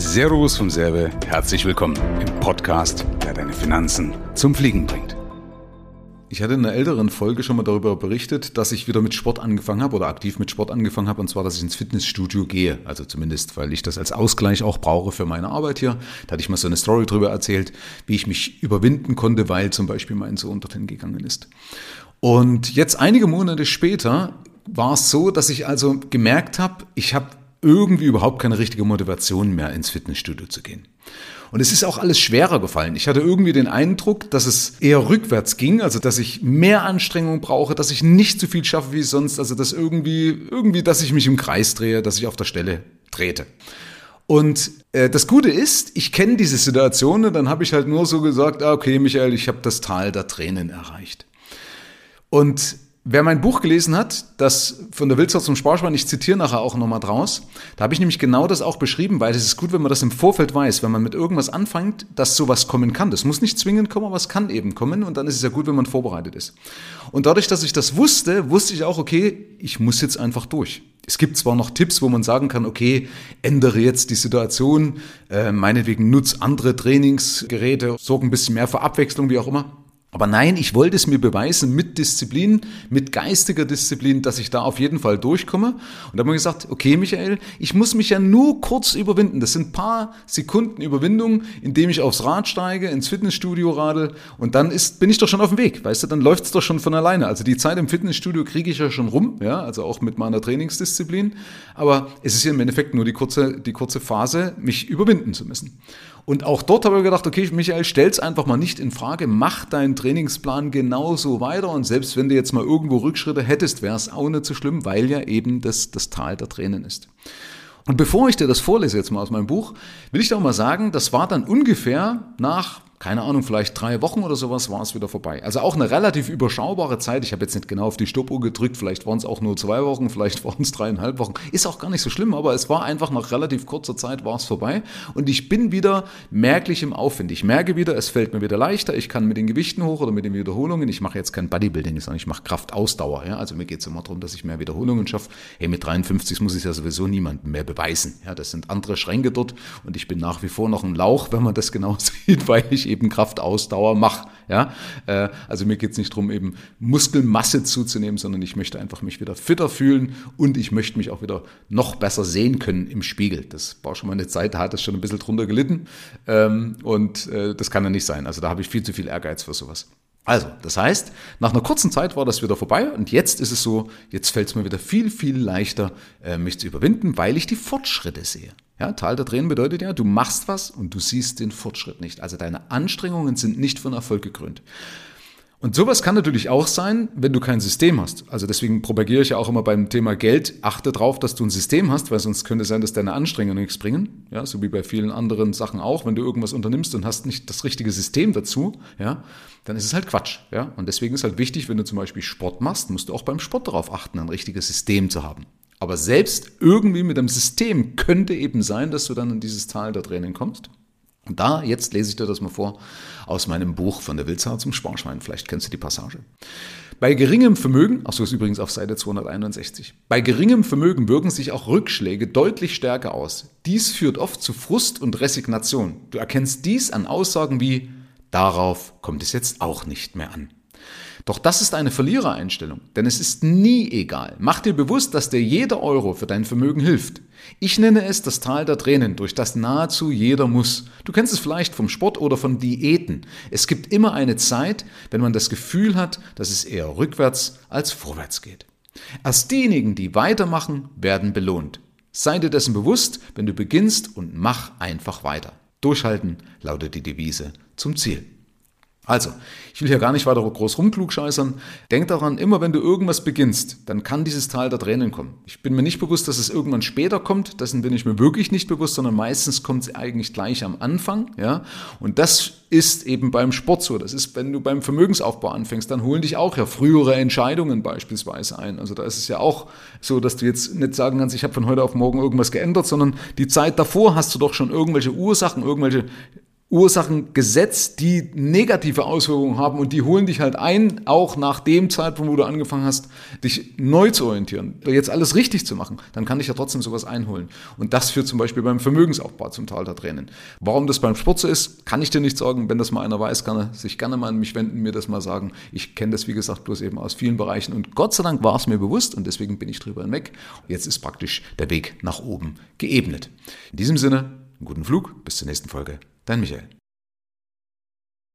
Servus vom Serbe, herzlich willkommen im Podcast, der deine Finanzen zum Fliegen bringt. Ich hatte in einer älteren Folge schon mal darüber berichtet, dass ich wieder mit Sport angefangen habe oder aktiv mit Sport angefangen habe, und zwar, dass ich ins Fitnessstudio gehe. Also zumindest, weil ich das als Ausgleich auch brauche für meine Arbeit hier. Da hatte ich mal so eine Story darüber erzählt, wie ich mich überwinden konnte, weil zum Beispiel mein Sohn dorthin gegangen ist. Und jetzt einige Monate später war es so, dass ich also gemerkt habe, ich habe irgendwie überhaupt keine richtige Motivation mehr ins Fitnessstudio zu gehen. Und es ist auch alles schwerer gefallen. Ich hatte irgendwie den Eindruck, dass es eher rückwärts ging, also dass ich mehr Anstrengung brauche, dass ich nicht so viel schaffe wie sonst, also dass irgendwie, irgendwie, dass ich mich im Kreis drehe, dass ich auf der Stelle trete. Und äh, das Gute ist, ich kenne diese Situation und dann habe ich halt nur so gesagt, ah, okay, Michael, ich habe das Tal der Tränen erreicht. Und Wer mein Buch gelesen hat, das von der Wildsau zum Sparschwein, ich zitiere nachher auch nochmal draus, da habe ich nämlich genau das auch beschrieben, weil es ist gut, wenn man das im Vorfeld weiß, wenn man mit irgendwas anfängt, dass sowas kommen kann. Das muss nicht zwingend kommen, aber es kann eben kommen und dann ist es ja gut, wenn man vorbereitet ist. Und dadurch, dass ich das wusste, wusste ich auch, okay, ich muss jetzt einfach durch. Es gibt zwar noch Tipps, wo man sagen kann, okay, ändere jetzt die Situation, äh, meinetwegen nutz andere Trainingsgeräte, sorg ein bisschen mehr für Abwechslung, wie auch immer. Aber nein, ich wollte es mir beweisen mit Disziplin, mit geistiger Disziplin, dass ich da auf jeden Fall durchkomme. Und da haben wir gesagt, okay, Michael, ich muss mich ja nur kurz überwinden. Das sind ein paar Sekunden Überwindung, indem ich aufs Rad steige, ins Fitnessstudio radel und dann ist, bin ich doch schon auf dem Weg. Weißt du, dann läuft es doch schon von alleine. Also die Zeit im Fitnessstudio kriege ich ja schon rum, ja, also auch mit meiner Trainingsdisziplin. Aber es ist ja im Endeffekt nur die kurze, die kurze Phase, mich überwinden zu müssen. Und auch dort habe ich gedacht, okay, Michael, stell's einfach mal nicht in Frage, mach deinen Trainingsplan genauso weiter und selbst wenn du jetzt mal irgendwo Rückschritte hättest, wäre es auch nicht so schlimm, weil ja eben das, das Tal der Tränen ist. Und bevor ich dir das vorlese jetzt mal aus meinem Buch, will ich doch mal sagen, das war dann ungefähr nach keine Ahnung, vielleicht drei Wochen oder sowas war es wieder vorbei. Also auch eine relativ überschaubare Zeit. Ich habe jetzt nicht genau auf die Stoppuhr gedrückt, vielleicht waren es auch nur zwei Wochen, vielleicht waren es dreieinhalb Wochen. Ist auch gar nicht so schlimm, aber es war einfach nach relativ kurzer Zeit war es vorbei. Und ich bin wieder merklich im Aufwind. Ich merke wieder, es fällt mir wieder leichter. Ich kann mit den Gewichten hoch oder mit den Wiederholungen. Ich mache jetzt kein Bodybuilding, sondern ich mache Kraftausdauer. Ja? Also mir geht es immer darum, dass ich mehr Wiederholungen schaffe. Hey, mit 53 muss ich ja sowieso niemandem mehr beweisen. Ja, das sind andere Schränke dort und ich bin nach wie vor noch ein Lauch, wenn man das genau sieht, weil ich eben Kraftausdauer mache. Ja? Äh, also mir geht es nicht darum, eben Muskelmasse zuzunehmen, sondern ich möchte einfach mich wieder fitter fühlen und ich möchte mich auch wieder noch besser sehen können im Spiegel. Das war schon mal eine Zeit, da hat es schon ein bisschen drunter gelitten ähm, und äh, das kann ja nicht sein. Also da habe ich viel zu viel Ehrgeiz für sowas. Also, das heißt, nach einer kurzen Zeit war das wieder vorbei und jetzt ist es so, jetzt fällt es mir wieder viel, viel leichter, äh, mich zu überwinden, weil ich die Fortschritte sehe. Ja, Tal der Tränen bedeutet ja, du machst was und du siehst den Fortschritt nicht. Also deine Anstrengungen sind nicht von Erfolg gekrönt. Und sowas kann natürlich auch sein, wenn du kein System hast. Also deswegen propagiere ich ja auch immer beim Thema Geld, achte darauf, dass du ein System hast, weil sonst könnte es sein, dass deine Anstrengungen nichts bringen. Ja, so wie bei vielen anderen Sachen auch. Wenn du irgendwas unternimmst und hast nicht das richtige System dazu, ja, dann ist es halt Quatsch. Ja, und deswegen ist halt wichtig, wenn du zum Beispiel Sport machst, musst du auch beim Sport darauf achten, ein richtiges System zu haben. Aber selbst irgendwie mit einem System könnte eben sein, dass du dann in dieses Tal der Tränen kommst. Und da, jetzt lese ich dir das mal vor, aus meinem Buch von der Wildsau zum Sparschwein. Vielleicht kennst du die Passage. Bei geringem Vermögen, ach so ist übrigens auf Seite 261, bei geringem Vermögen wirken sich auch Rückschläge deutlich stärker aus. Dies führt oft zu Frust und Resignation. Du erkennst dies an Aussagen wie, darauf kommt es jetzt auch nicht mehr an. Doch das ist eine Verlierereinstellung, denn es ist nie egal. Mach dir bewusst, dass dir jeder Euro für dein Vermögen hilft. Ich nenne es das Tal der Tränen, durch das nahezu jeder muss. Du kennst es vielleicht vom Sport oder von Diäten. Es gibt immer eine Zeit, wenn man das Gefühl hat, dass es eher rückwärts als vorwärts geht. Erst diejenigen, die weitermachen, werden belohnt. Sei dir dessen bewusst, wenn du beginnst und mach einfach weiter. Durchhalten lautet die Devise zum Ziel. Also, ich will hier gar nicht weiter groß rumklugscheißern. Denk daran, immer wenn du irgendwas beginnst, dann kann dieses Tal der Tränen kommen. Ich bin mir nicht bewusst, dass es irgendwann später kommt. Dessen bin ich mir wirklich nicht bewusst, sondern meistens kommt es eigentlich gleich am Anfang. Ja? Und das ist eben beim Sport so. Das ist, wenn du beim Vermögensaufbau anfängst, dann holen dich auch ja frühere Entscheidungen beispielsweise ein. Also da ist es ja auch so, dass du jetzt nicht sagen kannst, ich habe von heute auf morgen irgendwas geändert, sondern die Zeit davor hast du doch schon irgendwelche Ursachen, irgendwelche Ursachen gesetzt, die negative Auswirkungen haben und die holen dich halt ein, auch nach dem Zeitpunkt, wo du angefangen hast, dich neu zu orientieren, jetzt alles richtig zu machen, dann kann ich ja trotzdem sowas einholen. Und das führt zum Beispiel beim Vermögensaufbau zum Tal der Tränen. Warum das beim Sport so ist, kann ich dir nicht sagen. Wenn das mal einer weiß, kann er sich gerne mal an mich wenden, mir das mal sagen. Ich kenne das, wie gesagt, bloß eben aus vielen Bereichen und Gott sei Dank war es mir bewusst und deswegen bin ich drüber hinweg. Jetzt ist praktisch der Weg nach oben geebnet. In diesem Sinne, einen guten Flug, bis zur nächsten Folge. Dein Michael.